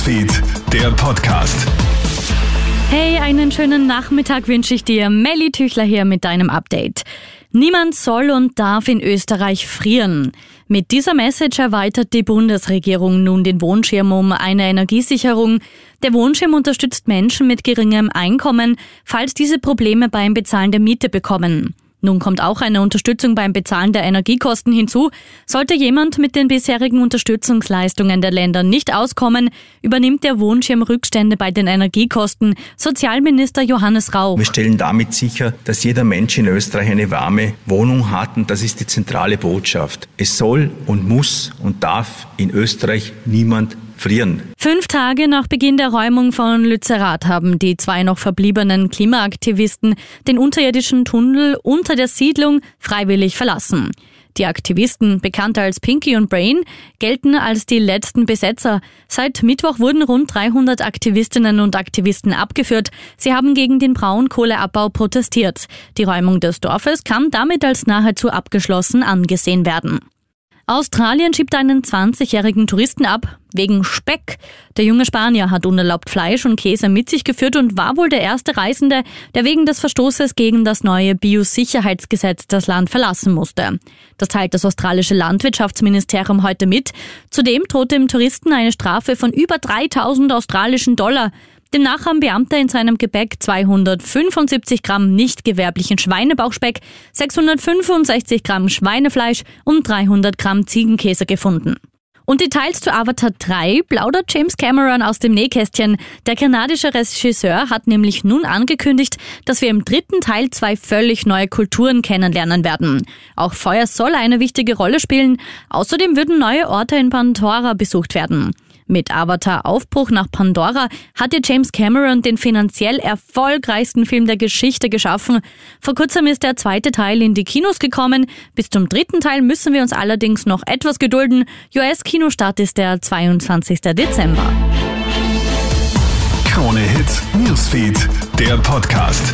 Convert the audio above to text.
Newsfeed, der Podcast. Hey, einen schönen Nachmittag wünsche ich dir. Melly Tüchler hier mit deinem Update. Niemand soll und darf in Österreich frieren. Mit dieser Message erweitert die Bundesregierung nun den Wohnschirm um eine Energiesicherung. Der Wohnschirm unterstützt Menschen mit geringem Einkommen, falls diese Probleme beim Bezahlen der Miete bekommen. Nun kommt auch eine Unterstützung beim Bezahlen der Energiekosten hinzu. Sollte jemand mit den bisherigen Unterstützungsleistungen der Länder nicht auskommen, übernimmt der Wohnschirm Rückstände bei den Energiekosten. Sozialminister Johannes Rau. Wir stellen damit sicher, dass jeder Mensch in Österreich eine warme Wohnung hat und das ist die zentrale Botschaft. Es soll und muss und darf in Österreich niemand frieren. Fünf Tage nach Beginn der Räumung von Lützerath haben die zwei noch verbliebenen Klimaaktivisten den unterirdischen Tunnel unter der Siedlung freiwillig verlassen. Die Aktivisten, bekannt als Pinky und Brain, gelten als die letzten Besetzer. Seit Mittwoch wurden rund 300 Aktivistinnen und Aktivisten abgeführt. Sie haben gegen den Braunkohleabbau protestiert. Die Räumung des Dorfes kann damit als nahezu abgeschlossen angesehen werden. Australien schiebt einen 20-jährigen Touristen ab, wegen Speck. Der junge Spanier hat unerlaubt Fleisch und Käse mit sich geführt und war wohl der erste Reisende, der wegen des Verstoßes gegen das neue Biosicherheitsgesetz das Land verlassen musste. Das teilt das australische Landwirtschaftsministerium heute mit. Zudem droht dem Touristen eine Strafe von über 3000 australischen Dollar. Demnach haben Beamte in seinem Gepäck 275 Gramm nicht gewerblichen Schweinebauchspeck, 665 Gramm Schweinefleisch und 300 Gramm Ziegenkäse gefunden. Und Details zu Avatar 3 plaudert James Cameron aus dem Nähkästchen. Der kanadische Regisseur hat nämlich nun angekündigt, dass wir im dritten Teil zwei völlig neue Kulturen kennenlernen werden. Auch Feuer soll eine wichtige Rolle spielen. Außerdem würden neue Orte in Pandora besucht werden. Mit Avatar Aufbruch nach Pandora hatte James Cameron den finanziell erfolgreichsten Film der Geschichte geschaffen. Vor kurzem ist der zweite Teil in die Kinos gekommen. Bis zum dritten Teil müssen wir uns allerdings noch etwas gedulden. US-Kinostart ist der 22. Dezember. Krone Hits, Newsfeed, der Podcast.